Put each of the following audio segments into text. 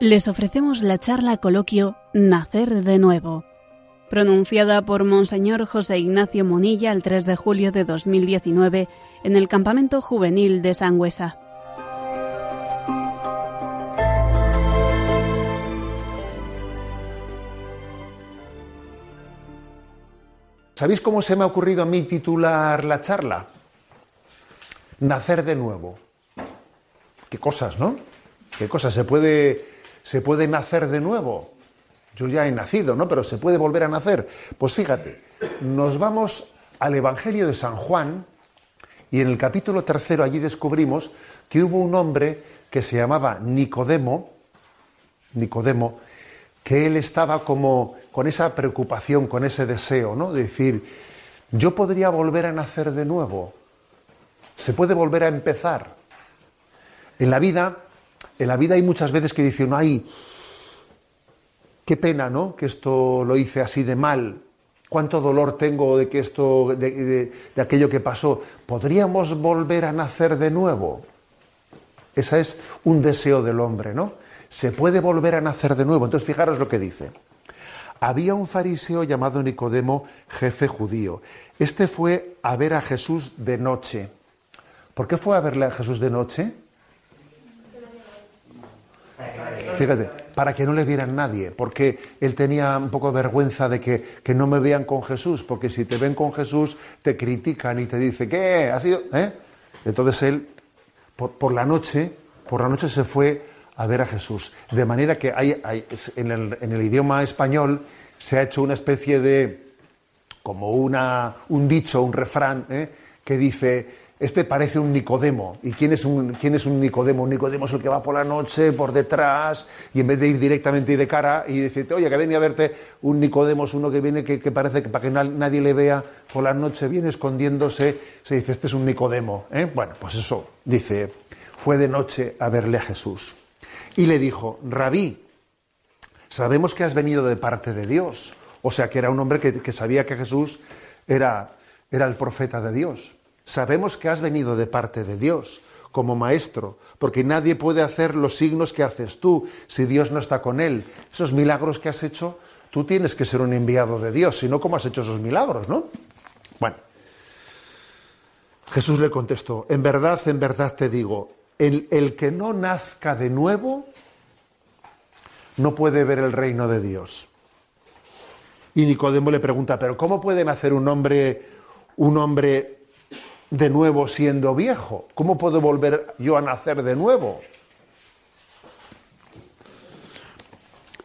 Les ofrecemos la charla coloquio Nacer de nuevo, pronunciada por Monseñor José Ignacio Monilla el 3 de julio de 2019 en el Campamento Juvenil de Sangüesa. ¿Sabéis cómo se me ha ocurrido a mí titular la charla? Nacer de nuevo. Qué cosas, ¿no? Qué cosas. Se puede ¿Se puede nacer de nuevo? Yo ya he nacido, ¿no? Pero ¿se puede volver a nacer? Pues fíjate, nos vamos al Evangelio de San Juan y en el capítulo tercero allí descubrimos que hubo un hombre que se llamaba Nicodemo, Nicodemo, que él estaba como con esa preocupación, con ese deseo, ¿no? De decir, yo podría volver a nacer de nuevo. Se puede volver a empezar. En la vida en la vida hay muchas veces que dicen, ay, qué pena, ¿no? Que esto lo hice así de mal. Cuánto dolor tengo de que esto, de, aquello que pasó. ¿Podríamos volver a nacer de nuevo? Ese es un deseo del hombre, ¿no? Se puede volver a nacer de nuevo. Entonces, fijaros lo que dice. Había un fariseo llamado Nicodemo, jefe judío. Este fue a ver a Jesús de noche. ¿Por qué fue a verle a Jesús de noche? Fíjate, para que no le vieran nadie, porque él tenía un poco de vergüenza de que, no me vean con Jesús, porque si te ven con Jesús te critican y te dicen, ¿qué? ¿Ha sido? ¿Eh? Entonces él, por, la noche, por la noche se fue a ver a Jesús. De manera que hay, en, el, idioma español se ha hecho una especie de, como una, un dicho, un refrán, ¿eh? que dice, este parece un Nicodemo. ¿Y quién es un, quién es un Nicodemo? Un Nicodemo es el que va por la noche, por detrás, y en vez de ir directamente y de cara y decirte, oye, que venía a verte, un Nicodemo es uno que viene que, parece que para que nadie le vea por la noche, viene escondiéndose, se dice, este es un Nicodemo. ¿eh? Bueno, pues eso, dice, fue de noche a verle a Jesús. Y le dijo, Rabí, sabemos que has venido de parte de Dios. O sea, que era un hombre que, sabía que Jesús era, era el profeta de Dios. Sabemos que has venido de parte de Dios como maestro, porque nadie puede hacer los signos que haces tú si Dios no está con él. Esos milagros que has hecho, tú tienes que ser un enviado de Dios, si no, ¿cómo has hecho esos milagros, no? Bueno, Jesús le contestó, en verdad, en verdad te digo, el, el que no nazca de nuevo no puede ver el reino de Dios. Y Nicodemo le pregunta, pero ¿cómo puede nacer un hombre, un hombre de nuevo siendo viejo? ¿Cómo puedo volver yo a nacer de nuevo?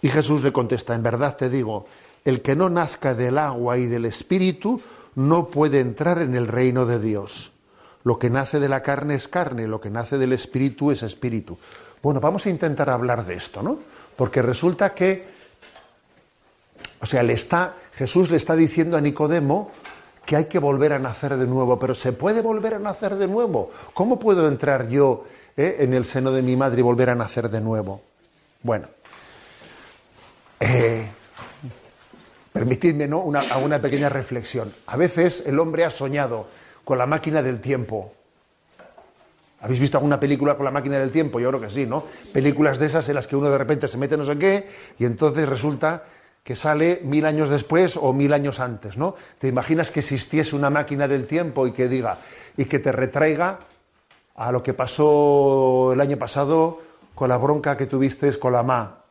Y Jesús le contesta, en verdad te digo, el que no nazca del agua y del espíritu no puede entrar en el reino de Dios. Lo que nace de la carne es carne, lo que nace del espíritu es espíritu. Bueno, vamos a intentar hablar de esto, ¿no? Porque resulta que, o sea, le está, Jesús le está diciendo a Nicodemo que hay que volver a nacer de nuevo, pero ¿se puede volver a nacer de nuevo? ¿Cómo puedo entrar yo eh, en el seno de mi madre y volver a nacer de nuevo? Bueno, eh, permitidme ¿no? una, una pequeña reflexión. A veces el hombre ha soñado con la máquina del tiempo. ¿Habéis visto alguna película con la máquina del tiempo? Yo creo que sí, ¿no? Películas de esas en las que uno de repente se mete no sé qué y entonces resulta que sale mil años después o mil años antes, ¿no? ¿Te imaginas que existiese una máquina del tiempo y que diga, y que te retraiga a lo que pasó el año pasado con la bronca que tuviste con la ma?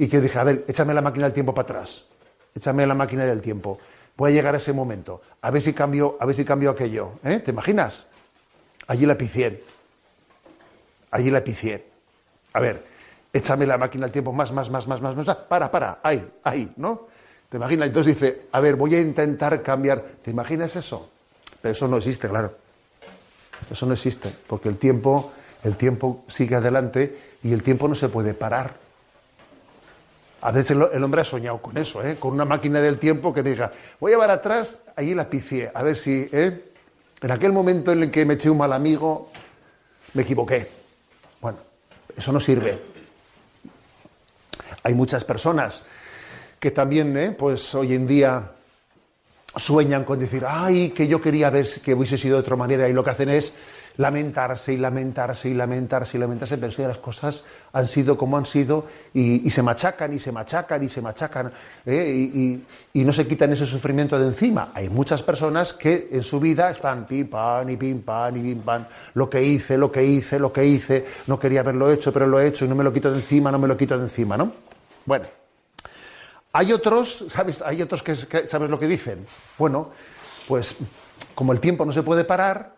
Y que dije, a ver, échame la máquina del tiempo para atrás, échame la máquina del tiempo. Voy a llegar a ese momento, a ver si cambio, a ver si cambio aquello, ¿eh? ¿Te imaginas? Allí la picié. Allí la picié. A ver, échame la máquina al tiempo más, más, más, más, más, más, para, para, ahí, ahí, ¿no? ¿Te imaginas? Entonces dice, a ver, voy a intentar cambiar. ¿Te imaginas eso? Pero eso no existe, claro. Eso no existe, porque el tiempo, el tiempo sigue adelante y el tiempo no se puede parar. A veces el hombre ha soñado con eso, ¿eh? con una máquina del tiempo que diga, voy a llevar atrás, ahí la picié, a ver si, ¿eh? en aquel momento en el que me eché un mal amigo, me equivoqué. Bueno, eso no sirve. Hay muchas personas que también, ¿eh? pues hoy en día sueñan con decir, ay, que yo quería ver que hubiese sido de otra manera, y lo que hacen es lamentarse y lamentarse y lamentarse y lamentarse, pero si las cosas han sido como han sido y, se machacan y se machacan y se machacan ¿eh? y, no se quitan ese sufrimiento de encima. Hay muchas personas que en su vida están pim, pam, y pim, pam, y pim, pam, lo que hice, lo que hice, lo que hice, no quería haberlo hecho, pero lo he hecho y no me lo quito de encima, no me lo quito de encima, ¿no? Bueno, hay otros, ¿sabes? Hay otros que, ¿sabes lo que dicen? Bueno, pues como el tiempo no se puede parar,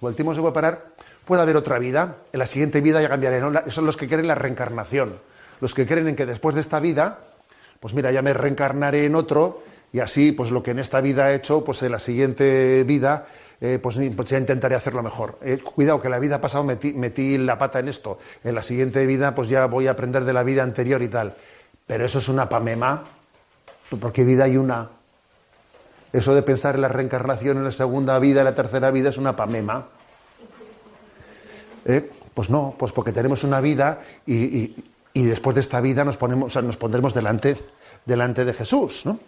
como el tiempo se puede parar, puede haber otra vida. En la siguiente vida ya cambiaré. ¿no? Son los que creen la reencarnación. Los que creen en que después de esta vida, pues mira, ya me reencarnaré en otro y así, pues lo que en esta vida he hecho, pues en la siguiente vida, eh, pues, pues, ya intentaré hacerlo mejor. Eh, cuidado, que la vida pasada metí, metí la pata en esto. En la siguiente vida, pues ya voy a aprender de la vida anterior y tal. Pero eso es una pamema, porque vida hay una. Eso de pensar en la reencarnación en la segunda vida, en la tercera vida, es una pamema. ¿Eh? Pues no, pues porque tenemos una vida y, después de esta vida nos, ponemos, nos pondremos delante, delante de Jesús. ¿no?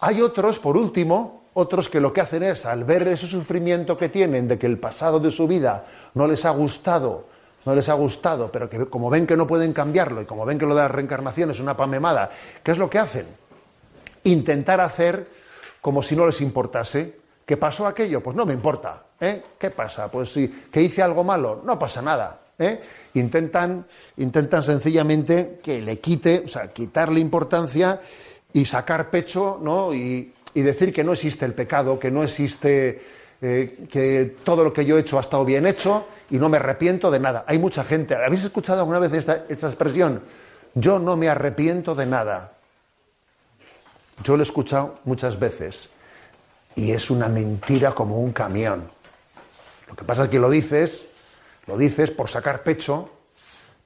Hay otros, por último, otros que lo que hacen es, al ver ese sufrimiento que tienen de que el pasado de su vida no les ha gustado, no les ha gustado, pero que como ven que no pueden cambiarlo y como ven que lo de la reencarnación es una pamemada, ¿qué es lo que hacen? Intentar hacer como si no les importase. ¿Qué pasó aquello? Pues no me importa. ¿eh? ¿Qué pasa? Pues si que hice algo malo, no pasa nada. ¿eh? Intentan, intentan sencillamente que le quite, o sea, quitarle importancia y sacar pecho, ¿no? Y, decir que no existe el pecado, que no existe, eh, que todo lo que yo he hecho ha estado bien hecho y no me arrepiento de nada. Hay mucha gente, ¿habéis escuchado alguna vez esta, expresión? Yo no me arrepiento de nada. Yo lo he escuchado muchas veces y es una mentira como un camión. Lo que pasa es que lo dices, lo dices por sacar pecho,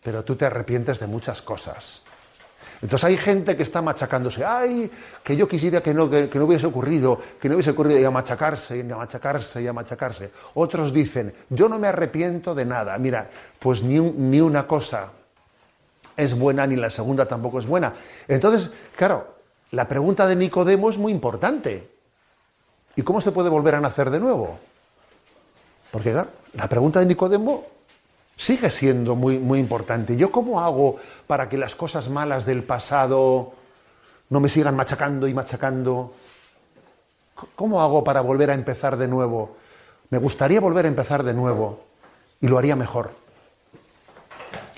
pero tú te arrepientes de muchas cosas. Entonces hay gente que está machacándose, ay, que yo quisiera que no, que, no hubiese ocurrido, que no hubiese ocurrido, y a machacarse, y a machacarse, y a machacarse. Otros dicen, yo no me arrepiento de nada. Mira, pues ni, ni una cosa es buena, ni la segunda tampoco es buena. Entonces, claro, la pregunta de Nicodemo es muy importante. ¿Y cómo se puede volver a nacer de nuevo? Porque claro, la pregunta de Nicodemo sigue siendo muy, muy importante. ¿Yo cómo hago para que las cosas malas del pasado no me sigan machacando y machacando? ¿Cómo hago para volver a empezar de nuevo? Me gustaría volver a empezar de nuevo y lo haría mejor.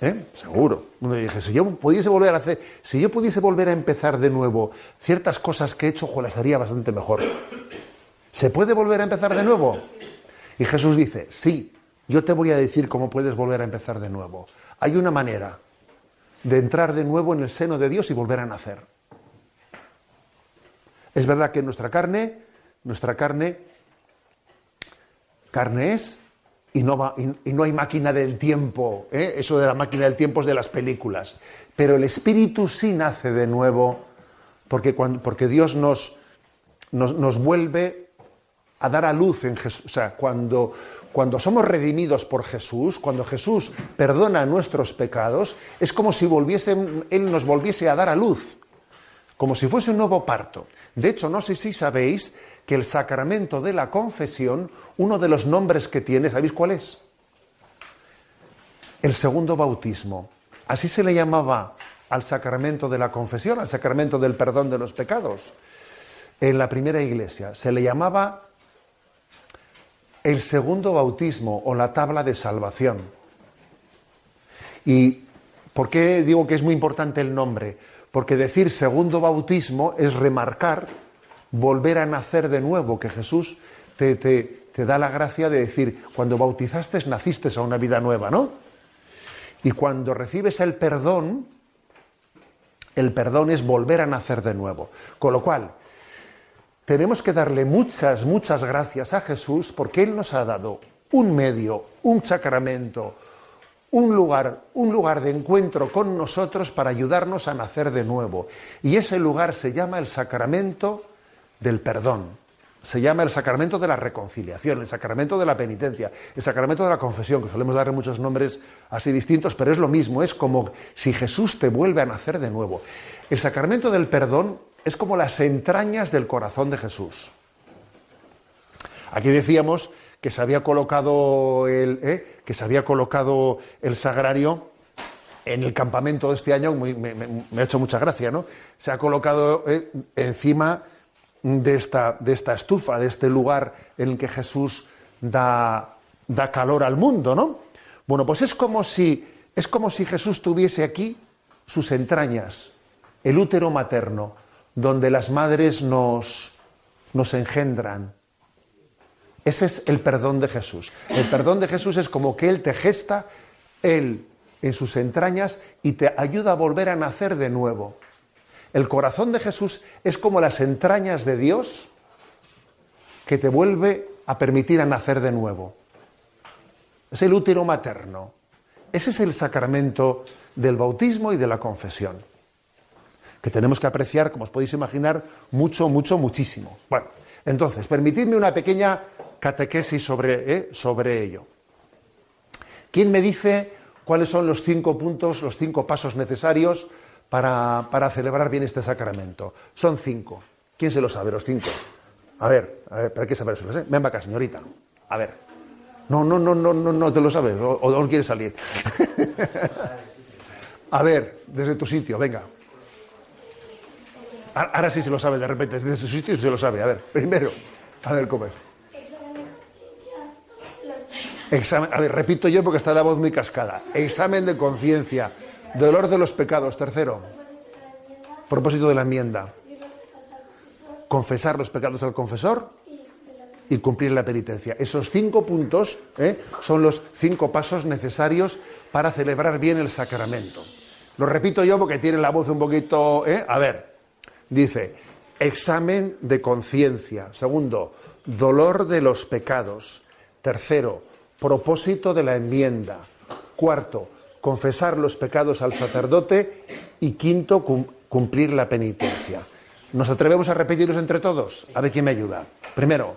¿Eh? Seguro. Uno dije, si yo pudiese volver a hacer, si yo pudiese volver a empezar de nuevo ciertas cosas que he hecho, las haría bastante mejor. ¿Se puede volver a empezar de nuevo? Y Jesús dice, sí, yo te voy a decir cómo puedes volver a empezar de nuevo. Hay una manera de entrar de nuevo en el seno de Dios y volver a nacer. Es verdad que nuestra carne, nuestra carne, carne es y no, va, y, no hay máquina del tiempo. ¿eh? Eso de la máquina del tiempo es de las películas. Pero el espíritu sí nace de nuevo porque, cuando, porque Dios nos, nos, nos vuelve a dar a luz en Jesús. O sea, cuando, cuando somos redimidos por Jesús, cuando Jesús perdona nuestros pecados, es como si Él nos volviese a dar a luz, como si fuese un nuevo parto. De hecho, no sé si sabéis que el sacramento de la confesión, uno de los nombres que tiene, ¿sabéis cuál es? El segundo bautismo. Así se le llamaba al sacramento de la confesión, al sacramento del perdón de los pecados. En la primera iglesia se le llamaba el segundo bautismo o la tabla de salvación. ¿Y por qué digo que es muy importante el nombre? Porque decir segundo bautismo es remarcar, volver a nacer de nuevo, que Jesús te, te, da la gracia de decir, cuando bautizaste naciste a una vida nueva, ¿no? Y cuando recibes el perdón, el perdón es volver a nacer de nuevo. Con lo cual, tenemos que darle muchas, muchas gracias a Jesús porque Él nos ha dado un medio, un sacramento, un lugar, un lugar de encuentro con nosotros para ayudarnos a nacer de nuevo. Y ese lugar se llama el sacramento del perdón. Se llama el sacramento de la reconciliación, el sacramento de la penitencia, el sacramento de la confesión, que solemos darle muchos nombres así distintos, pero es lo mismo, es como si Jesús te vuelve a nacer de nuevo. El sacramento del perdón es como las entrañas del corazón de Jesús. Aquí decíamos que se había colocado el, ¿eh? que se había colocado el sagrario en el campamento de este año, me, ha hecho mucha gracia, ¿no? Se ha colocado ¿eh? encima de esta, de esta estufa, de este lugar en el que Jesús da, da calor al mundo, ¿no? Bueno, pues es como si es como si Jesús tuviese aquí sus entrañas, el útero materno, donde las madres nos, nos engendran. Ese es el perdón de Jesús. El perdón de Jesús es como que Él te gesta, Él en sus entrañas y te ayuda a volver a nacer de nuevo. El corazón de Jesús es como las entrañas de Dios que te vuelve a permitir a nacer de nuevo. Es el útero materno. Ese es el sacramento del bautismo y de la confesión, que tenemos que apreciar, como os podéis imaginar, mucho, mucho, muchísimo. Bueno, entonces, permitidme una pequeña catequesis sobre, eh, sobre ello. ¿Quién me dice cuáles son los cinco puntos, los cinco pasos necesarios para, para celebrar bien este sacramento? Son cinco. ¿Quién se lo sabe, los cinco? A ver, a ver, ¿para qué saber eso? Ven para acá, señorita. A ver. No, no, no, no, no, no te lo sabes, o, o no quieres salir. A ver, desde tu sitio, venga. Ahora sí se lo sabe de repente, desde su sitio se lo sabe. A ver, primero, a ver cómo es. Examen, a ver, repito yo porque está la voz muy cascada. Examen de conciencia, dolor de los pecados. Tercero, propósito de la enmienda. Confesar los pecados al confesor y cumplir la penitencia. Esos cinco puntos ¿eh? son los cinco pasos necesarios para celebrar bien el sacramento. Lo repito yo porque tiene la voz un poquito... ¿eh? A ver, dice, examen de conciencia. Segundo, dolor de los pecados. Tercero, propósito de la enmienda. Cuarto, confesar los pecados al sacerdote. Y quinto, cumplir la penitencia. ¿Nos atrevemos a repetirlos entre todos? A ver quién me ayuda. Primero,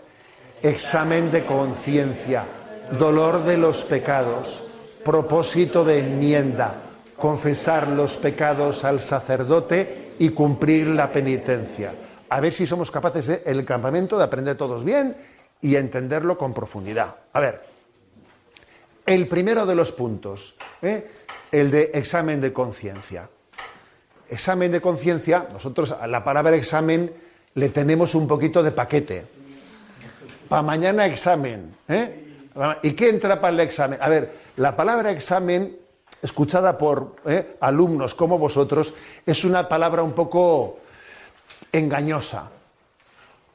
examen de conciencia, dolor de los pecados, propósito de enmienda, confesar los pecados al sacerdote y cumplir la penitencia. A ver si somos capaces en el campamento de aprender todos bien y entenderlo con profundidad. A ver, el primero de los puntos, ¿eh? El de examen de conciencia. Examen de conciencia, nosotros a la palabra examen le tenemos un poquito de paquete para mañana examen. ¿eh? ¿Y qué entra para el examen? A ver, la palabra examen, escuchada por ¿eh? alumnos como vosotros, es una palabra un poco engañosa.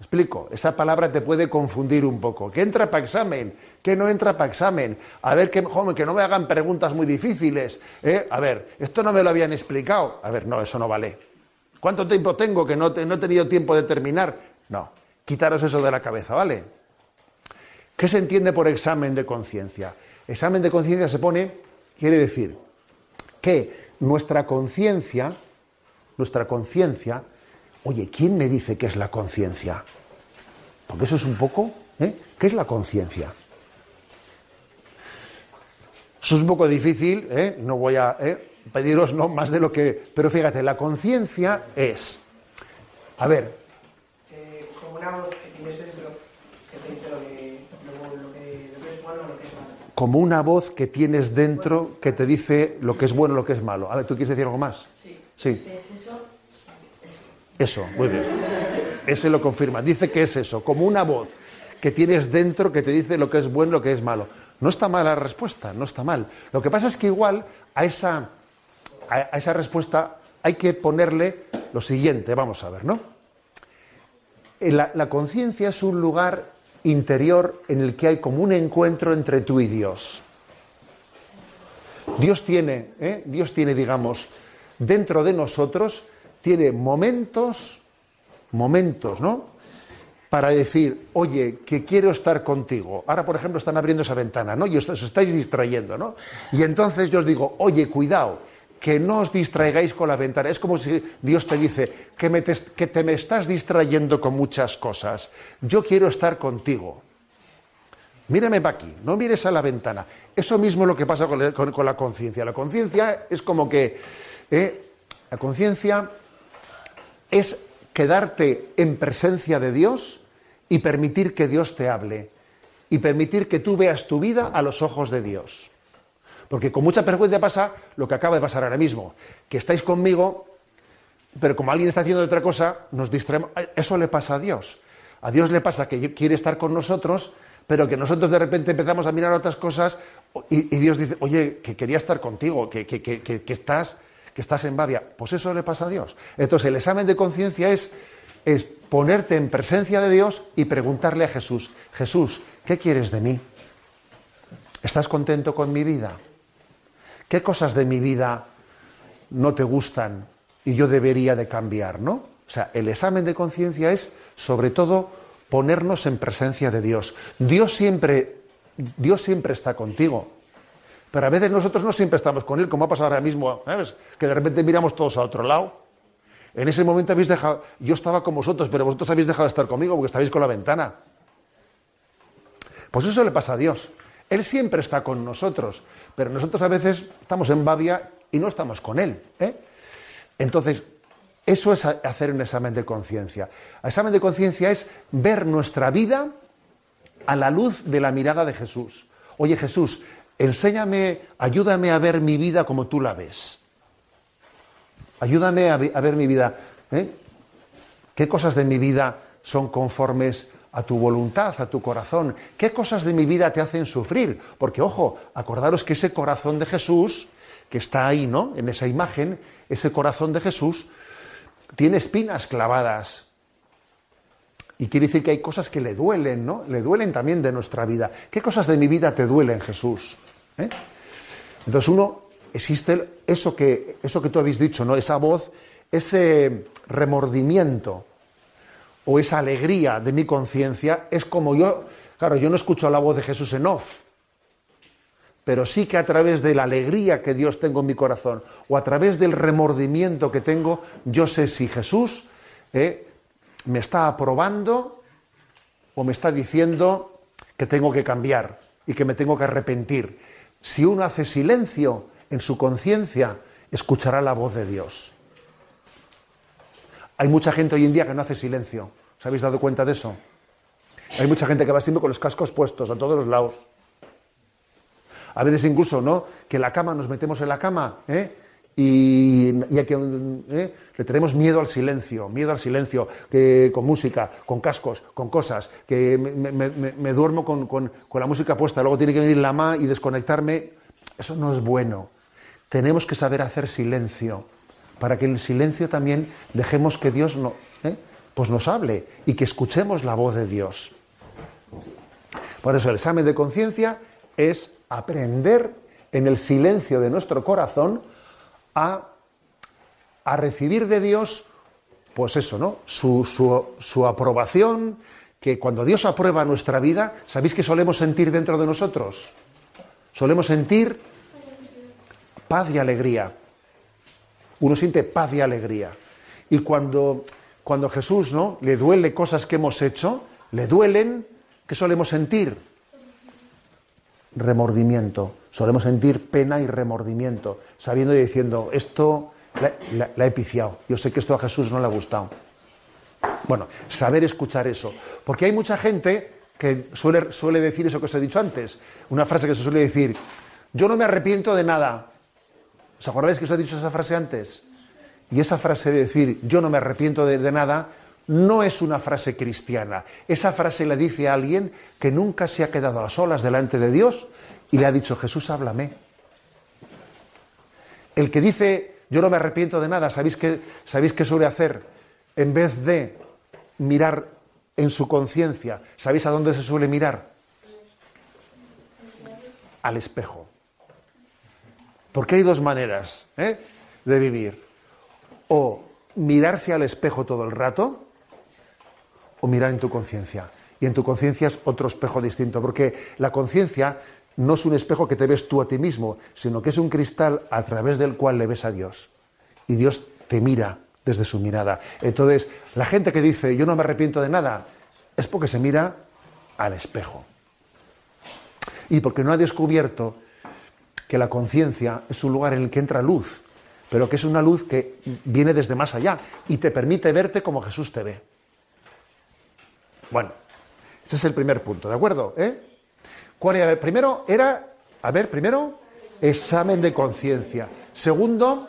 Explico? Esa palabra te puede confundir un poco. ¿Qué entra para examen? ¿Qué no entra para examen? A ver, que, que no me hagan preguntas muy difíciles. ¿eh? A ver, esto no me lo habían explicado. A ver, no, eso no vale. ¿Cuánto tiempo tengo que no, no he tenido tiempo de terminar? No, quitaros eso de la cabeza, ¿vale? ¿Qué se entiende por examen de conciencia? Examen de conciencia se pone, quiere decir que nuestra conciencia, nuestra conciencia, oye, ¿quién me dice qué es la conciencia? Porque eso es un poco, ¿eh? ¿Qué es la conciencia? Eso es un poco difícil, ¿eh? no voy a ¿eh? pediros no más de lo que. Pero fíjate, la conciencia es. A ver. Eh, como una voz que tienes dentro que te dice lo como una voz que tienes dentro que te dice lo que es bueno lo que es malo. A ver, ¿tú quieres decir algo más? Sí. sí. ¿Es eso? Eso, muy bien. Ese lo confirma. Dice que es eso, como una voz que tienes dentro que te dice lo que es bueno lo que es malo. No está mal la respuesta, no está mal. Lo que pasa es que igual a esa, a esa respuesta hay que ponerle lo siguiente, vamos a ver, ¿no? La, la conciencia es un lugar interior en el que hay como un encuentro entre tú y Dios. Dios tiene, ¿eh? Dios tiene, digamos, dentro de nosotros, tiene momentos, momentos, ¿no? Para decir, oye, que quiero estar contigo. Ahora, por ejemplo, están abriendo esa ventana, ¿no? Y os, estáis distrayendo, ¿no? Y entonces yo os digo, oye, cuidado, que no os distraigáis con la ventana. Es como si Dios te dice que, te, me estás distrayendo con muchas cosas. Yo quiero estar contigo. Mírame para aquí, no mires a la ventana. Eso mismo es lo que pasa con, la conciencia. La conciencia es como que eh, la conciencia es quedarte en presencia de Dios y permitir que Dios te hable y permitir que tú veas tu vida a los ojos de Dios. Porque con mucha frecuencia pasa lo que acaba de pasar ahora mismo, que estáis conmigo, pero como alguien está haciendo otra cosa, nos distraemos. Eso le pasa a Dios. A Dios le pasa que quiere estar con nosotros, pero que nosotros de repente empezamos a mirar otras cosas y, Dios dice, oye, que quería estar contigo, que, que, estás, que estás en Babia. Pues eso le pasa a Dios. Entonces el examen de conciencia es, es ponerte en presencia de Dios y preguntarle a Jesús, Jesús, ¿qué quieres de mí? ¿Estás contento con mi vida? ¿Qué cosas de mi vida no te gustan y yo debería de cambiar, no? O sea, el examen de conciencia es, sobre todo, ponernos en presencia de Dios. Dios siempre, Dios siempre está contigo. Pero a veces nosotros no siempre estamos con Él, como ha pasado ahora mismo, ¿sabes? Que de repente miramos todos a otro lado. En ese momento habéis dejado, yo estaba con vosotros, pero vosotros habéis dejado de estar conmigo porque estabais con la ventana. Pues eso le pasa a Dios. Él siempre está con nosotros, pero nosotros a veces estamos en Babia y no estamos con Él. ¿eh? Entonces, eso es hacer un examen de conciencia. El examen de conciencia es ver nuestra vida a la luz de la mirada de Jesús. Oye Jesús, enséñame, ayúdame a ver mi vida como tú la ves. Ayúdame a, ver mi vida. ¿eh? ¿Qué cosas de mi vida son conformes a tu voluntad, a tu corazón. ¿Qué cosas de mi vida te hacen sufrir? Porque, ojo, acordaros que ese corazón de Jesús, que está ahí, ¿no? En esa imagen, ese corazón de Jesús, tiene espinas clavadas. Y quiere decir que hay cosas que le duelen, ¿no? Le duelen también de nuestra vida. ¿Qué cosas de mi vida te duelen, Jesús? ¿Eh? Entonces, uno, existe eso que, eso que tú habéis dicho, ¿no? Esa voz, ese remordimiento o esa alegría de mi conciencia es como yo, claro, yo no escucho la voz de Jesús en off, pero sí que a través de la alegría que Dios tengo en mi corazón o a través del remordimiento que tengo, yo sé si Jesús eh, me está aprobando o me está diciendo que tengo que cambiar y que me tengo que arrepentir. Si uno hace silencio en su conciencia, escuchará la voz de Dios. Hay mucha gente hoy en día que no hace silencio. ¿Os habéis dado cuenta de eso? Hay mucha gente que va siempre con los cascos puestos a todos los lados. A veces incluso, ¿no? Que la cama nos metemos en la cama, ¿eh? Y, que, ¿eh? le tenemos miedo al silencio, miedo al silencio, que, con música, con cascos, con cosas, que me, duermo con, con, la música puesta, luego tiene que venir la ma y desconectarme. Eso no es bueno. Tenemos que saber hacer silencio para que en el silencio también dejemos que Dios no, ¿eh? pues nos hable y que escuchemos la voz de Dios. Por eso el examen de conciencia es aprender en el silencio de nuestro corazón a, recibir de Dios, pues eso, ¿no? Su, su aprobación, que cuando Dios aprueba nuestra vida, ¿sabéis qué solemos sentir dentro de nosotros? Solemos sentir paz y alegría uno siente paz y alegría. Y cuando, cuando Jesús ¿no? le duele cosas que hemos hecho, le duelen, ¿qué solemos sentir? Remordimiento. Solemos sentir pena y remordimiento, sabiendo y diciendo, esto la, he piciado. Yo sé que esto a Jesús no le ha gustado. Bueno, saber escuchar eso. Porque hay mucha gente que suele, suele decir eso que os he dicho antes. Una frase que se suele decir, yo no me arrepiento de nada. ¿Os acordáis que os he dicho esa frase antes? Y esa frase de decir yo no me arrepiento de, nada no es una frase cristiana. Esa frase la dice a alguien que nunca se ha quedado a solas delante de Dios y le ha dicho Jesús, háblame. El que dice yo no me arrepiento de nada, ¿sabéis qué, ¿sabéis qué suele hacer? En vez de mirar en su conciencia, ¿sabéis a dónde se suele mirar? Al espejo. Porque hay dos maneras ¿eh? de vivir. O mirarse al espejo todo el rato, o mirar en tu conciencia. Y en tu conciencia es otro espejo distinto, porque la conciencia no es un espejo que te ves tú a ti mismo, sino que es un cristal a través del cual le ves a Dios. Y Dios te mira desde su mirada. Entonces, la gente que dice yo no me arrepiento de nada, es porque se mira al espejo. Y porque no ha descubierto que la conciencia es un lugar en el que entra luz. pero que es una luz que viene desde más allá y te permite verte como Jesús te ve. Bueno, ese es el primer punto, ¿de acuerdo? ¿Eh? ¿Cuál era el primero? Era, a ver, primero, examen de conciencia. Segundo,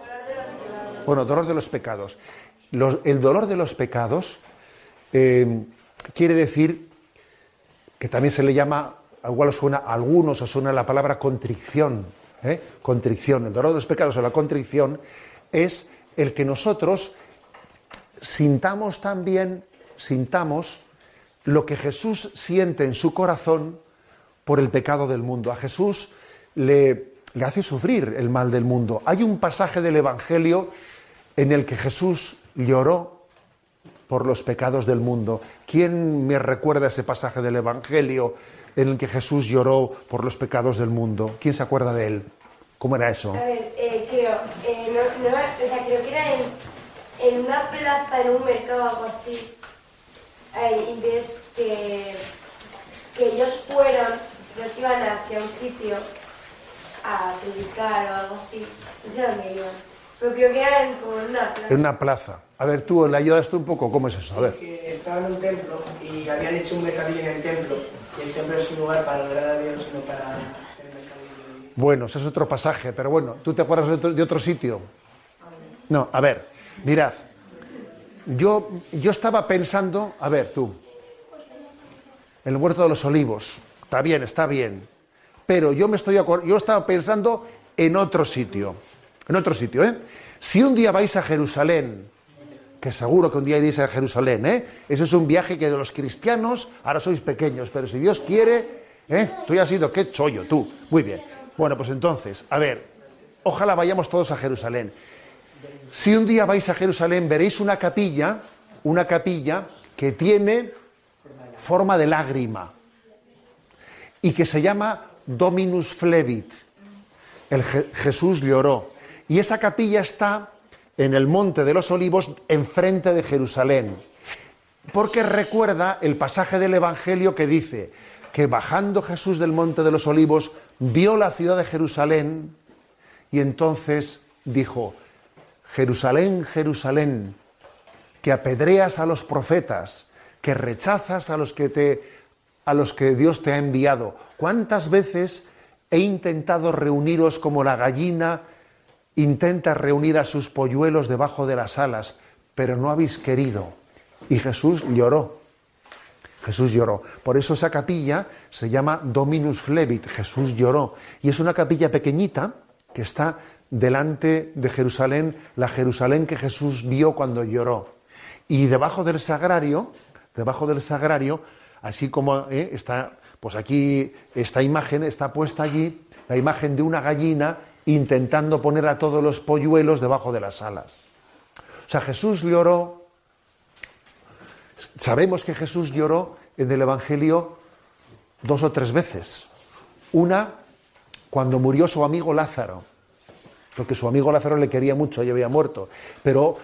bueno, dolor de los pecados. el dolor de los pecados eh, quiere decir que también se le llama, igual suena a algunos, os suena la palabra contrición. ¿eh? Contrición. El dolor de los pecados o la contrición es el que nosotros sintamos también, sintamos lo que Jesús siente en su corazón por el pecado del mundo. A Jesús le, le hace sufrir el mal del mundo. Hay un pasaje del Evangelio en el que Jesús lloró por los pecados del mundo. ¿Quién me recuerda ese pasaje del Evangelio en el que Jesús lloró por los pecados del mundo? ¿Quién se acuerda de él? ¿Cómo era eso? A ver, eh, creo, eh, no, o sea, creo que era en, en, una plaza, en un mercado o algo así, eh, y ves que, que ellos fueron, creo que iban hacia un sitio a predicar o algo así, no sé dónde iban pero creo que era en, como en una plaza. En una plaza. A ver, tú, ¿le ayudas tú un poco? ¿Cómo es eso? A ver. Que estaba en un templo y habían hecho un mercadillo en el templo. Y el templo es un lugar para adorar a Dios, no para el mercadillo. Bueno, ese es otro pasaje, pero bueno, ¿tú te acuerdas de otro, de otro sitio? No, a ver, mirad. Yo, yo estaba pensando, a ver, tú, el huerto de los olivos, está bien, está bien, pero yo me estoy yo estaba pensando en otro sitio en otro sitio, ¿eh? Si un día vais a Jerusalén, que seguro que un día iréis a Jerusalén, ¿eh? Eso es un viaje que de los cristianos ahora sois pequeños, pero si Dios quiere, ¿eh? Tú ya has ido, qué chollo, tú. Muy bien. Bueno, pues entonces, a ver, ojalá vayamos todos a Jerusalén. Si un día vais a Jerusalén, veréis una capilla, una capilla que tiene forma de lágrima y que se llama Dominus Flevit. El Jesús lloró. Y esa capilla está en el Monte de los Olivos, enfrente de Jerusalén. Porque recuerda el pasaje del Evangelio que dice que bajando Jesús del Monte de los Olivos, vio la ciudad de Jerusalén y entonces dijo, Jerusalén, Jerusalén, que apedreas a los profetas, que rechazas a los que te a los que Dios te ha enviado. ¿Cuántas veces he intentado reuniros como la gallina intenta reunir a sus polluelos debajo de las alas, pero no habéis querido. Y Jesús lloró. Jesús lloró. Por eso esa capilla se llama Dominus Flevit, Jesús lloró. Y es una capilla pequeñita que está delante de Jerusalén, la Jerusalén que Jesús vio cuando lloró. Y debajo del sagrario, debajo del sagrario, así como eh, está, pues aquí esta imagen está puesta allí, la imagen de una gallina intentando poner a todos los polluelos debajo de las alas. O sea, Jesús lloró, sabemos que Jesús lloró en el Evangelio dos o tres veces. Una, cuando murió su amigo Lázaro, porque su amigo Lázaro le quería mucho y había muerto. Pero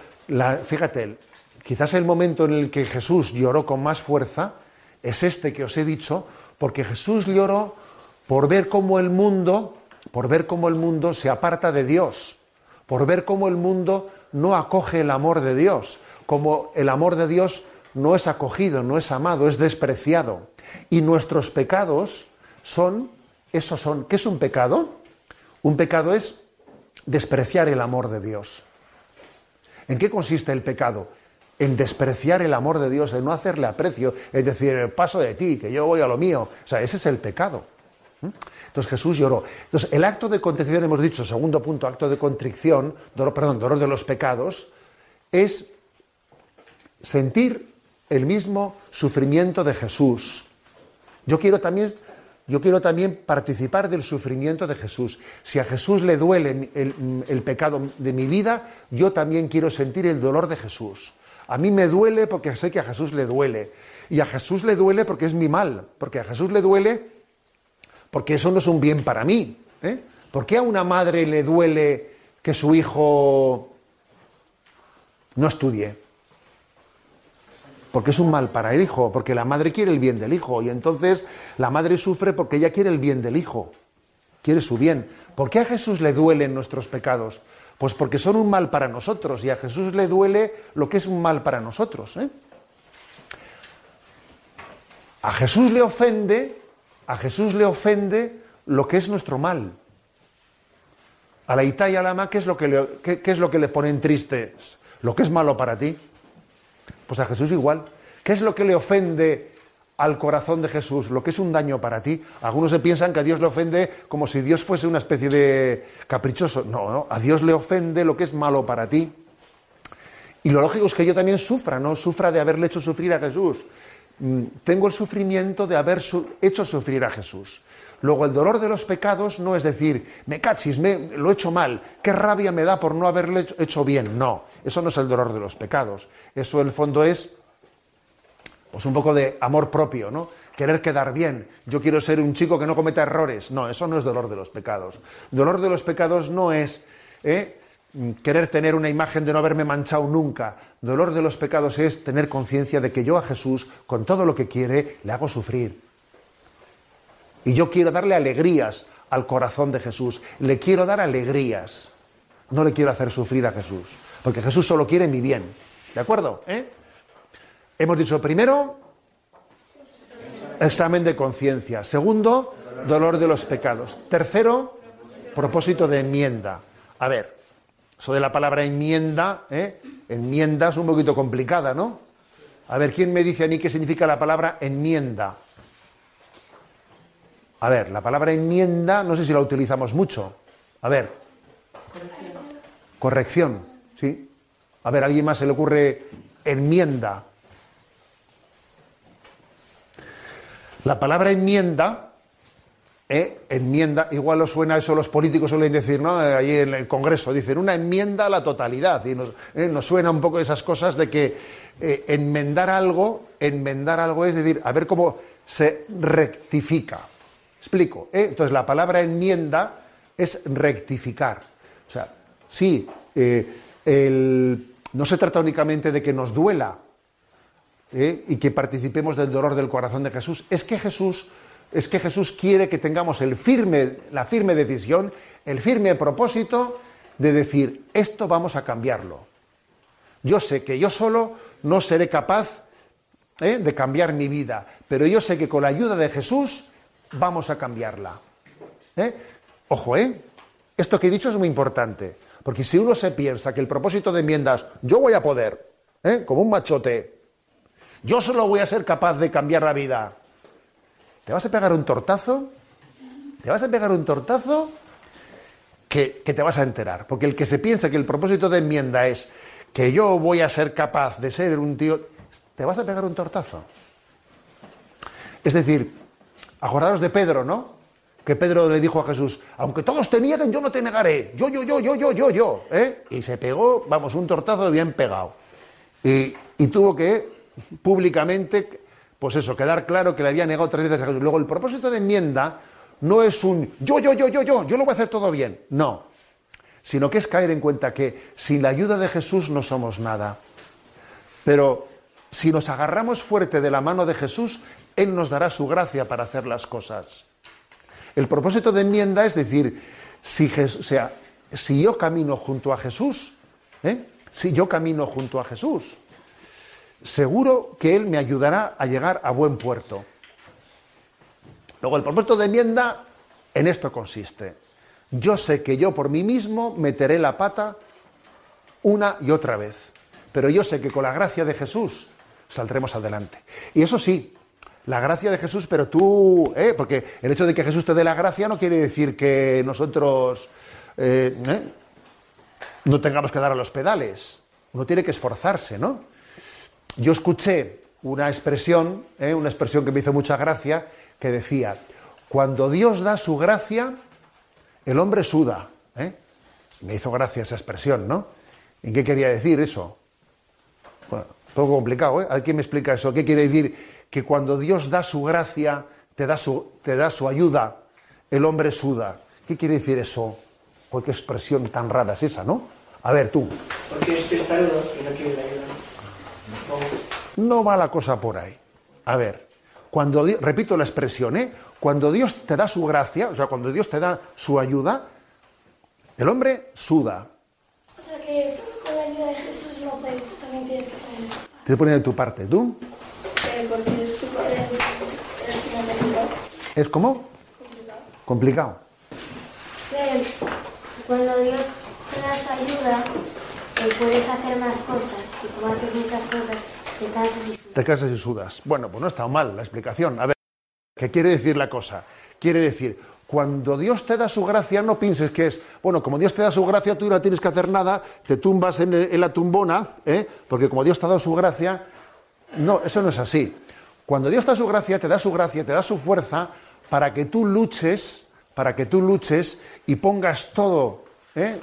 fíjate, quizás el momento en el que Jesús lloró con más fuerza es este que os he dicho, porque Jesús lloró por ver cómo el mundo por ver cómo el mundo se aparta de Dios, por ver cómo el mundo no acoge el amor de Dios, como el amor de Dios no es acogido, no es amado, es despreciado. Y nuestros pecados son, esos son, ¿qué es un pecado? Un pecado es despreciar el amor de Dios. ¿En qué consiste el pecado? En despreciar el amor de Dios, en no hacerle aprecio, en decir, paso de ti, que yo voy a lo mío. O sea, ese es el pecado. Entonces Jesús lloró. Entonces el acto de contrición, hemos dicho, segundo punto, acto de contrición, dolor, perdón, dolor de los pecados, es sentir el mismo sufrimiento de Jesús. Yo quiero también, yo quiero también participar del sufrimiento de Jesús. Si a Jesús le duele el, pecado de mi vida, yo también quiero sentir el dolor de Jesús. A mí me duele porque sé que a Jesús le duele. Y a Jesús le duele porque es mi mal. Porque a Jesús le duele porque eso no es un bien para mí. ¿eh? ¿Por qué a una madre le duele que su hijo no estudie? Porque es un mal para el hijo, porque la madre quiere el bien del hijo y entonces la madre sufre porque ella quiere el bien del hijo, quiere su bien. ¿Por qué a Jesús le duelen nuestros pecados? Pues porque son un mal para nosotros y a Jesús le duele lo que es un mal para nosotros. ¿eh? A Jesús le ofende, a Jesús le ofende lo que es nuestro mal. A la Ita y a la ¿qué es, lo que le, qué, qué es lo que le ponen tristes? Lo que es malo para ti. Pues a Jesús igual. ¿Qué es lo que le ofende al corazón de Jesús? Lo que es un daño para ti. Algunos se piensan que a Dios le ofende como si Dios fuese una especie de caprichoso. No, no, a Dios le ofende lo que es malo para ti. Y lo lógico es que yo también sufra, no sufra de haberle hecho sufrir a Jesús. Mm, tengo el sufrimiento de haber hecho sufrir a Jesús. Luego, el dolor de los pecados no es decir, me cachis, me, lo he hecho mal, qué rabia me da por no haberle hecho, hecho bien. No, eso no es el dolor de los pecados. Eso, en el fondo, es pues un poco de amor propio, ¿no? Querer quedar bien. Yo quiero ser un chico que no cometa errores. No, eso no es dolor de los pecados. Dolor de los pecados no es ¿eh? querer tener una imagen de no haberme manchado nunca. Dolor de los pecados es tener conciencia de que yo a Jesús, con todo lo que quiere, le hago sufrir. Y yo quiero darle alegrías al corazón de Jesús. Le quiero dar alegrías. No le quiero hacer sufrir a Jesús. Porque Jesús solo quiere mi bien. ¿De acuerdo? ¿Eh? Hemos dicho primero, examen de conciencia. Segundo, dolor de los pecados. Tercero, propósito de enmienda. A ver, de la palabra enmienda, ¿eh? enmienda es un poquito complicada, ¿no? A ver, ¿quién me dice a mí qué significa la palabra enmienda? A ver, la palabra enmienda, no sé si la utilizamos mucho. A ver. Corrección. ¿sí? A ver, ¿a alguien más se le ocurre enmienda? La palabra enmienda, eh, enmienda, igual os suena eso, los políticos suelen decir, ¿no? Eh, Allí en el Congreso, dicen una enmienda a la totalidad. Y nos, eh, suena un poco esas cosas de que eh, enmendar algo, enmendar algo es decir, a ver cómo se rectifica. Explico. ¿eh? Entonces, la palabra enmienda es rectificar. O sea, sí, eh, no se trata únicamente de que nos duela ¿eh? y que participemos del dolor del corazón de Jesús. Es que Jesús, es que Jesús quiere que tengamos el firme, la firme decisión, el firme propósito de decir, esto vamos a cambiarlo. Yo sé que yo solo no seré capaz ¿eh? de cambiar mi vida, pero yo sé que con la ayuda de Jesús vamos a cambiarla. ¿Eh? Ojo, ¿eh? Esto que he dicho es muy importante, porque si uno se piensa que el propósito de enmiendas, yo voy a poder, ¿eh? como un machote, yo solo voy a ser capaz de cambiar la vida, ¿te vas a pegar un tortazo? ¿Te vas a pegar un tortazo? Que, que te vas a enterar, porque el que se piensa que el propósito de enmienda es que yo voy a ser capaz de ser un tío, te vas a pegar un tortazo. Es decir, Acordaros de Pedro, ¿no? Que Pedro le dijo a Jesús, aunque todos te nieguen, yo no te negaré. Yo, yo, yo, yo, yo, yo, yo. ¿eh? Y se pegó, vamos, un tortazo bien pegado. Y, y, tuvo que públicamente, pues eso, quedar claro que le había negado tres veces a Jesús. Luego, el propósito de enmienda no es un yo, yo, yo, yo, yo, yo lo voy a hacer todo bien. No. Sino que es caer en cuenta que sin la ayuda de Jesús no somos nada. Pero si nos agarramos fuerte de la mano de Jesús, Él nos dará su gracia para hacer las cosas. El propósito de enmienda es decir, si, o sea, si yo camino junto a Jesús, ¿eh? si yo camino junto a Jesús, seguro que Él me ayudará a llegar a buen puerto. Luego, el propósito de enmienda en esto consiste. Yo sé que yo por mí mismo meteré la pata una y otra vez, pero yo sé que con la gracia de Jesús saldremos adelante. Y eso sí, la gracia de Jesús, pero tú, ¿eh? porque el hecho de que Jesús te dé la gracia no quiere decir que nosotros eh, ¿eh? no tengamos que dar a los pedales. Uno tiene que esforzarse, ¿no? Yo escuché una expresión, una expresión que me hizo mucha gracia, que decía, cuando Dios da su gracia, el hombre suda. Me hizo gracia esa expresión, ¿no? ¿En qué quería decir eso? Bueno, un poco complicado, ¿eh? ¿Alguien me explica eso? ¿Qué quiere decir? Que cuando Dios da su gracia, te da su, te da su ayuda, el hombre suda. ¿Qué quiere decir eso? Pues qué expresión tan rara es esa, ¿no? A ver, tú. Porque es testarudo y no quiere la ayuda. No va la cosa por ahí. A ver, cuando Dios, repito la expresión, ¿eh? Cuando Dios te da su gracia, o sea, cuando Dios te da su ayuda, el hombre suda. O sea que si con la ayuda de Jesús no puedes, tú también tienes que poner. Tienes que poner de tu parte. ¿Tú? Eh, porque es tu padre, es como complicado. ¿Es como? Complicado. cuando Dios te da su ayuda, eh, puedes hacer más cosas. Y como haces muchas cosas, te cansas y Te casas y sudas. Bueno, pues no está mal la explicación. A ver, ¿qué quiere decir la cosa? Quiere decir, cuando Dios te da su gracia, no pienses que es, bueno, como Dios te da su gracia, tú no tienes que hacer nada, te tumbas en, en la tumbona, ¿eh? porque como Dios te ha dado su gracia, no, eso no es así. Cuando Dios te da su gracia, te da su gracia, te da su fuerza para que tú luches, para que tú luches y pongas todo, ¿eh?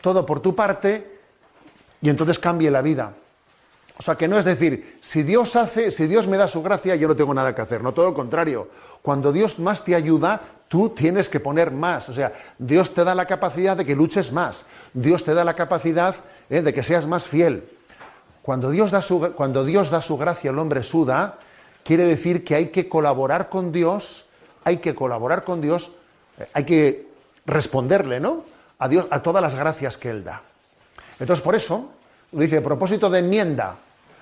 todo por tu parte y entonces cambie la vida. O sea, que no es decir, si Dios hace, si Dios me da su gracia, yo no tengo nada que hacer. No, todo lo contrario. Cuando Dios más te ayuda, tú tienes que poner más. O sea, Dios te da la capacidad de que luches más. Dios te da la capacidad eh, de que seas más fiel. Cuando Dios, da su, cuando Dios da su gracia, el hombre suda, quiere decir que hay que colaborar con Dios, hay que colaborar con Dios, eh, hay que responderle, ¿no? A Dios, a todas las gracias que Él da. Entonces, por eso, uno dice, propósito de enmienda.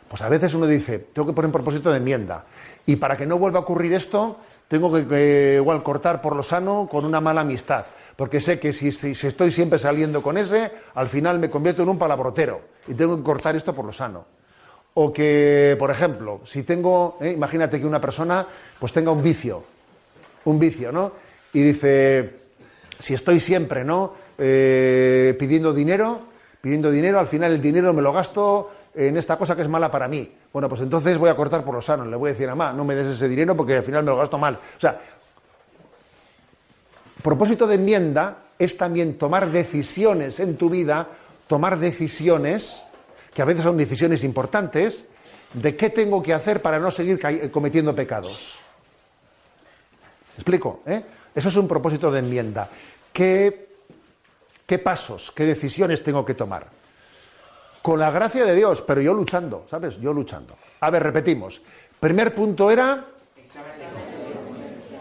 Pues a veces uno dice, tengo que poner propósito de enmienda. Y para que no vuelva a ocurrir esto, tengo que, igual cortar por lo sano con una mala amistad. Porque sé que si, si- si estoy siempre saliendo con ese, al final me convierto en un palabrotero. Y tengo que cortar esto por lo sano. O que, por ejemplo, si tengo, eh, imagínate que una persona pues tenga un vicio, un vicio, ¿no? Y dice, si estoy siempre, ¿no? Eh, pidiendo dinero, pidiendo dinero, al final el dinero me lo gasto en esta cosa que es mala para mí. Bueno, pues entonces voy a cortar por lo sano. Le voy a decir a mamá, no me des ese dinero porque al final me lo gasto mal. O sea, propósito de enmienda es también tomar decisiones en tu vida, tomar decisiones, que a veces son decisiones importantes, de qué tengo que hacer para no seguir cometiendo pecados. ¿Me explico? eh? Eso es un propósito de enmienda. ¿Qué, ¿Qué pasos, qué decisiones tengo que tomar? Con la gracia de Dios, pero yo luchando, ¿sabes? Yo luchando. A ver, repetimos. Primer punto era...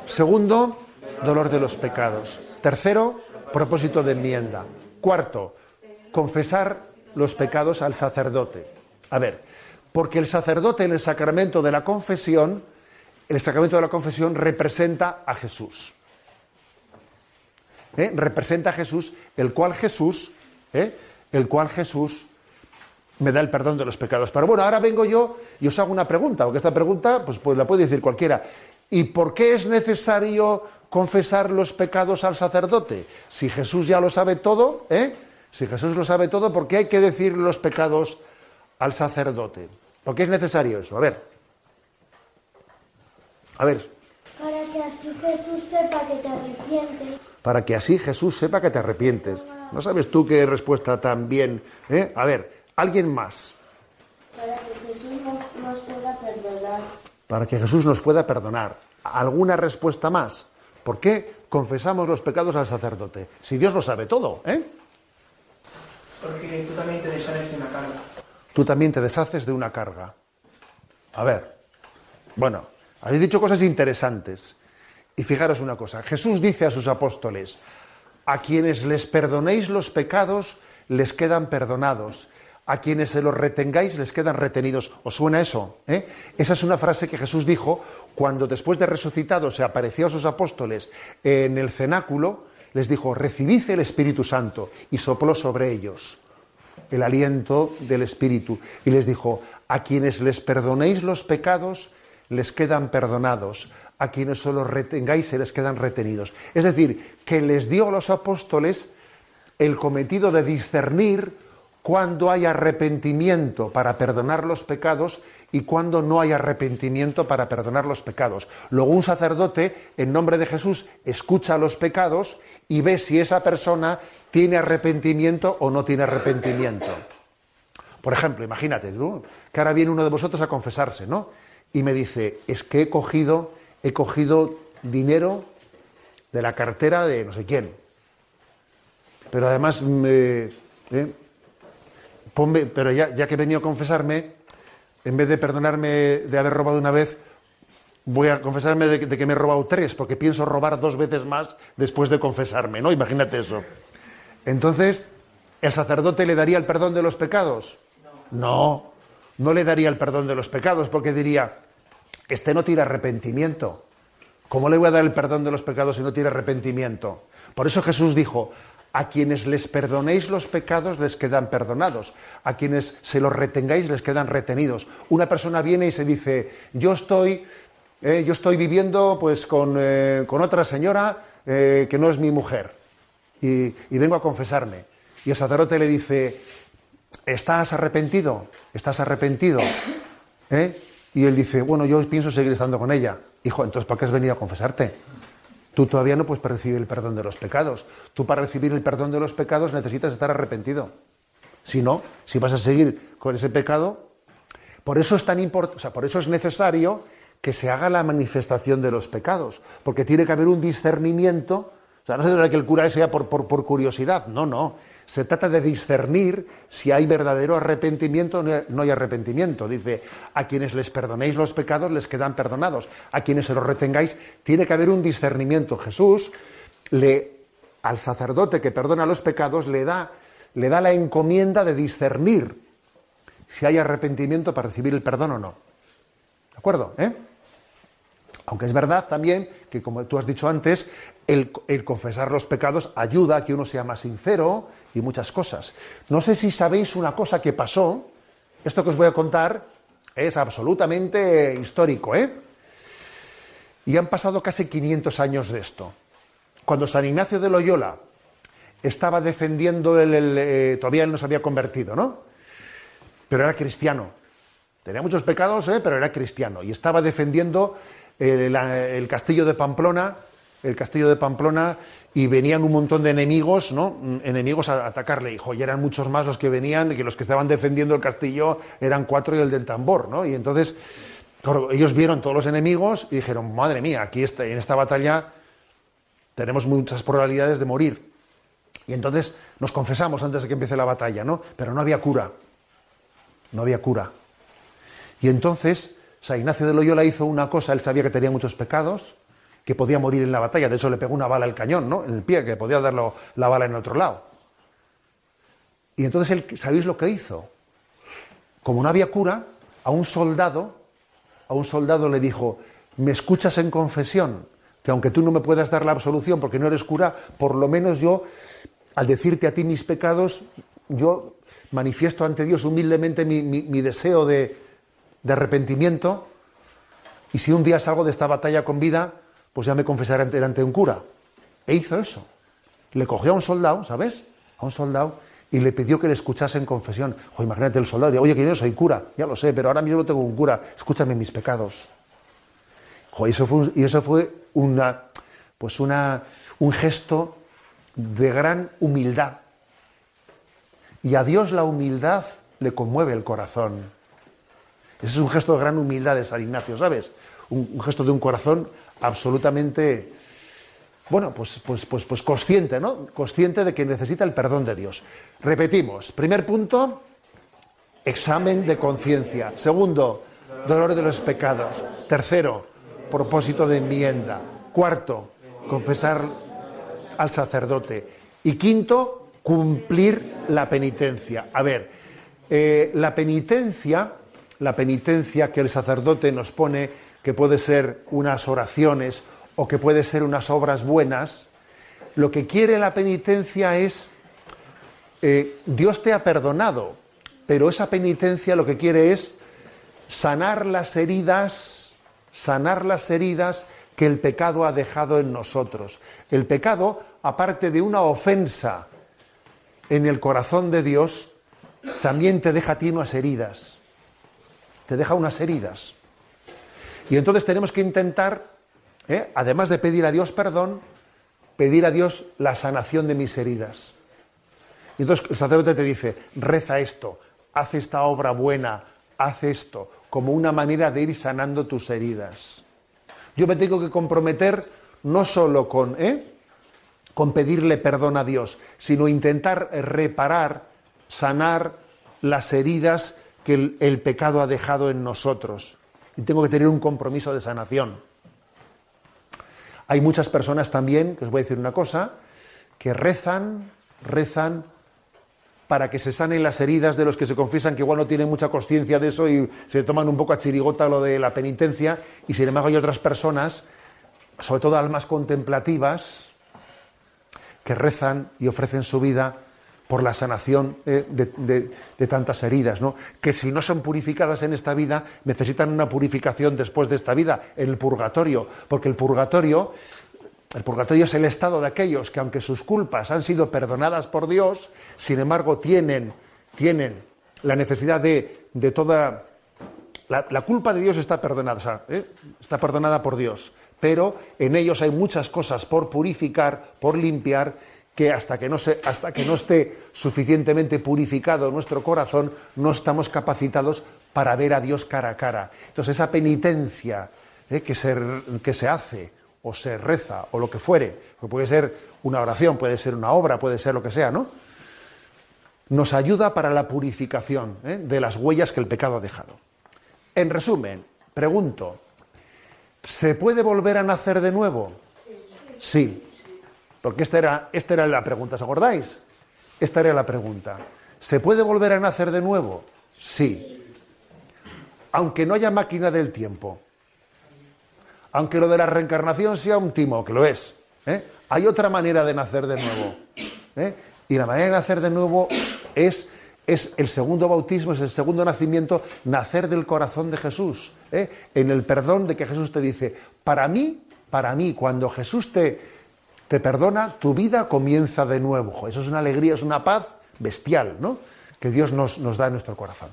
Segundo, dolor de los pecados. Tercero, propósito de enmienda. Cuarto, confesar los pecados al sacerdote. A ver, porque el sacerdote en el sacramento de la confesión, el sacramento de la confesión representa a Jesús. ¿Eh? Representa a Jesús, el cual Jesús, ¿eh? el cual Jesús me da el perdón de los pecados. Pero bueno, ahora vengo yo y os hago una pregunta, porque esta pregunta pues, pues la puede decir cualquiera. ¿Y por qué es necesario confesar los pecados al sacerdote? Si Jesús ya lo sabe todo, ¿eh? Si Jesús lo sabe todo, ¿por qué hay que decir los pecados al sacerdote? ¿Por qué es necesario eso? A ver. A ver, Para que así Jesús sepa que te arrepientes. para que así Jesús sepa que te arrepientes. ¿No sabes tú qué respuesta tan bien? ¿eh? A ver, alguien más. Para que Jesús no- nos pueda perdonar. para que Jesús nos pueda perdonar. ¿Alguna respuesta más? ¿Por qué confesamos los pecados al sacerdote? Si Dios lo sabe todo, ¿eh? Porque tú también te deshaces de una carga. Tú también te deshaces de una carga. A ver, bueno, habéis dicho cosas interesantes. Y fijaros una cosa, Jesús dice a sus apóstoles, a quienes les perdonéis los pecados, les quedan perdonados. A quienes se los retengáis, les quedan retenidos. ¿Os suena eso? eh? Esa es una frase que Jesús dijo cuando después de resucitado se apareció a sus apóstoles en el cenáculo, les dijo, recibid el Espíritu Santo y sopló sobre ellos el aliento del Espíritu y les dijo, a quienes les perdonéis los pecados, les quedan perdonados, a quienes solo retengáis, se les quedan retenidos. Es decir, que les dio a los apóstoles el cometido de discernir cuándo hay arrepentimiento para perdonar los pecados y cuándo no hay arrepentimiento para perdonar los pecados. Luego un sacerdote, en nombre de Jesús, escucha los pecados y ve si esa persona tiene arrepentimiento o no tiene arrepentimiento. Por ejemplo, imagínate que ahora viene uno de vosotros a confesarse, ¿no? Y me dice, es que he cogido, he cogido dinero de la cartera de no sé quién. Pero además me, ¿eh? Ponme- pero ya, ya que he venido a confesarme, en vez de perdonarme de haber robado una vez, voy a confesarme de, que- de que me he robado tres, porque pienso robar dos veces más después de confesarme, ¿no? Imagínate eso. Entonces, ¿El sacerdote le daría el perdón de los pecados? No, no le daría el perdón de los pecados porque diría, este no tiene arrepentimiento. ¿Cómo le voy a dar el perdón de los pecados si no tiene arrepentimiento? Por eso Jesús dijo, a quienes les perdonéis los pecados les quedan perdonados, a quienes se los retengáis les quedan retenidos. Una persona viene y se dice, yo estoy, eh, yo estoy viviendo pues con, eh, otra señora eh, que no es mi mujer y, y vengo a confesarme. Y el sacerdote le dice, ¿estás arrepentido? ¿Estás arrepentido? Y él dice, bueno, yo pienso seguir estando con ella. Hijo, entonces ¿para qué has venido a confesarte? Tú todavía no puedes recibir el perdón de los pecados. Tú para recibir el perdón de los pecados necesitas estar arrepentido. Si no, si vas a seguir con ese pecado, por eso es tan importante, o sea, por eso es necesario que se haga la manifestación de los pecados, porque tiene que haber un discernimiento. O sea, no se trata de que el cura sea por, por, por curiosidad, no, no. Se trata de discernir si hay verdadero arrepentimiento o no hay arrepentimiento. Dice, a quienes les perdonéis los pecados les quedan perdonados. A quienes se los retengáis, tiene que haber un discernimiento. Jesús le, al sacerdote que perdona los pecados le da, le da la encomienda de discernir si hay arrepentimiento para recibir el perdón o no. ¿De acuerdo? ¿Eh? Aunque es verdad también que, como tú has dicho antes, el, confesar los pecados ayuda a que uno sea más sincero y muchas cosas. No sé si sabéis una cosa que pasó. Esto que os voy a contar es absolutamente histórico, ¿eh? Y han pasado casi 500 años de esto. Cuando San Ignacio de Loyola estaba defendiendo, el, eh, todavía él no se había convertido, ¿no? Pero era cristiano. Tenía muchos pecados, ¿eh? pero era cristiano. Y estaba defendiendo el, castillo de Pamplona, el castillo de Pamplona, y venían un montón de enemigos, ¿no? Enemigos a atacarle. Y, eran muchos más los que venían, que los que estaban defendiendo el castillo eran cuatro y el del tambor, ¿no? Y entonces, ellos vieron todos los enemigos y dijeron, madre mía, aquí en esta batalla tenemos muchas probabilidades de morir. Y entonces nos confesamos antes de que empiece la batalla, ¿no? Pero no había cura. No había cura. Y entonces San Ignacio de Loyola hizo una cosa, él sabía que tenía muchos pecados, que podía morir en la batalla, de hecho le pegó una bala al cañón, ¿no? En el pie, que podía darle la bala en otro lado. Y entonces él, ¿sabéis lo que hizo? Como no había cura, a un soldado, a un soldado le dijo, ¿me escuchas en confesión? Que aunque tú no me puedas dar la absolución porque no eres cura, por lo menos yo, al decirte a ti mis pecados, yo manifiesto ante Dios humildemente mi deseo de, de arrepentimiento, y si un día salgo de esta batalla con vida, pues ya me confesaré ante, un cura. E hizo eso. Le cogió a un soldado, ¿sabes? A un soldado y le pidió que le escuchase en confesión. O imagínate el soldado, oye, que yo soy cura, ya lo sé, pero ahora mismo tengo un cura, escúchame mis pecados. eso fue, y eso fue una, pues una, un gesto de gran humildad. Y a Dios la humildad le conmueve el corazón. Ese es un gesto de gran humildad de San Ignacio, ¿sabes? Un, gesto de un corazón absolutamente, bueno, pues, pues, pues, pues consciente, ¿no? Consciente de que necesita el perdón de Dios. Repetimos, primer punto, examen de conciencia. Segundo, dolor de los pecados. Tercero, propósito de enmienda. Cuarto, confesar al sacerdote. Y quinto, cumplir la penitencia. A ver, eh, la penitencia la penitencia que el sacerdote nos pone, que puede ser unas oraciones o que puede ser unas obras buenas, lo que quiere la penitencia es, eh, Dios te ha perdonado, pero esa penitencia lo que quiere es sanar las heridas, sanar las heridas que el pecado ha dejado en nosotros. El pecado, aparte de una ofensa en el corazón de Dios, también te deja a ti unas heridas te deja unas heridas. Y entonces tenemos que intentar, ¿eh? además de pedir a Dios perdón, pedir a Dios la sanación de mis heridas. Y entonces el sacerdote te dice, reza esto, haz esta obra buena, haz esto, como una manera de ir sanando tus heridas. Yo me tengo que comprometer no solo con, ¿eh? con pedirle perdón a Dios, sino intentar reparar, sanar las heridas que el, pecado ha dejado en nosotros. Y tengo que tener un compromiso de sanación. Hay muchas personas también, que os voy a decir una cosa, que rezan, rezan para que se sanen las heridas de los que se confiesan que igual no tienen mucha conciencia de eso y se toman un poco a chirigota lo de la penitencia, y sin embargo hay otras personas, sobre todo almas contemplativas, que rezan y ofrecen su vida por la sanación eh, de, tantas heridas, ¿no? que si no son purificadas en esta vida, necesitan una purificación después de esta vida, en el purgatorio, porque el purgatorio el purgatorio es el estado de aquellos que aunque sus culpas han sido perdonadas por Dios, sin embargo tienen, tienen la necesidad de, de toda... La, culpa de Dios está perdonada, ¿eh? está perdonada por Dios, pero en ellos hay muchas cosas por purificar, por limpiar, que hasta que no, se, hasta que no esté suficientemente purificado nuestro corazón, no estamos capacitados para ver a Dios cara a cara. Entonces esa penitencia ¿eh? que, se, que se hace o se reza o lo que fuere, puede ser una oración, puede ser una obra, puede ser lo que sea, ¿no? Nos ayuda para la purificación ¿eh? de las huellas que el pecado ha dejado. En resumen, pregunto, ¿se puede volver a nacer de nuevo? Sí, porque esta era, esta era la pregunta, ¿os acordáis? Esta era la pregunta. ¿Se puede volver a nacer de nuevo? Sí. Aunque no haya máquina del tiempo aunque lo de la reencarnación sea un timo, que lo es. ¿eh? Hay otra manera de nacer de nuevo. ¿eh? Y la manera de nacer de nuevo es, es, el segundo bautismo, es el segundo nacimiento, nacer del corazón de Jesús. ¿eh? En el perdón de que Jesús te dice, para mí, para mí, cuando Jesús te, te perdona, tu vida comienza de nuevo. Eso es una alegría, es una paz bestial, ¿no? Que Dios nos, nos da en nuestro corazón.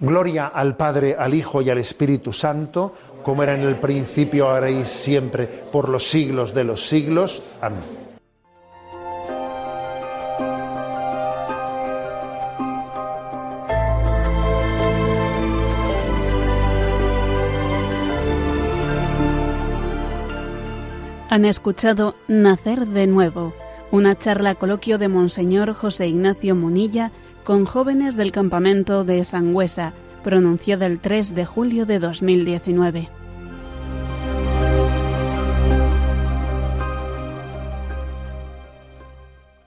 Gloria al Padre, al Hijo y al Espíritu Santo, como era en el principio, ahora y siempre, por los siglos de los siglos. Amén. Han escuchado Nacer de Nuevo, una charla coloquio de Monseñor José Ignacio Munilla con jóvenes del campamento de Sangüesa, pronunciada el 3 de julio de 2019.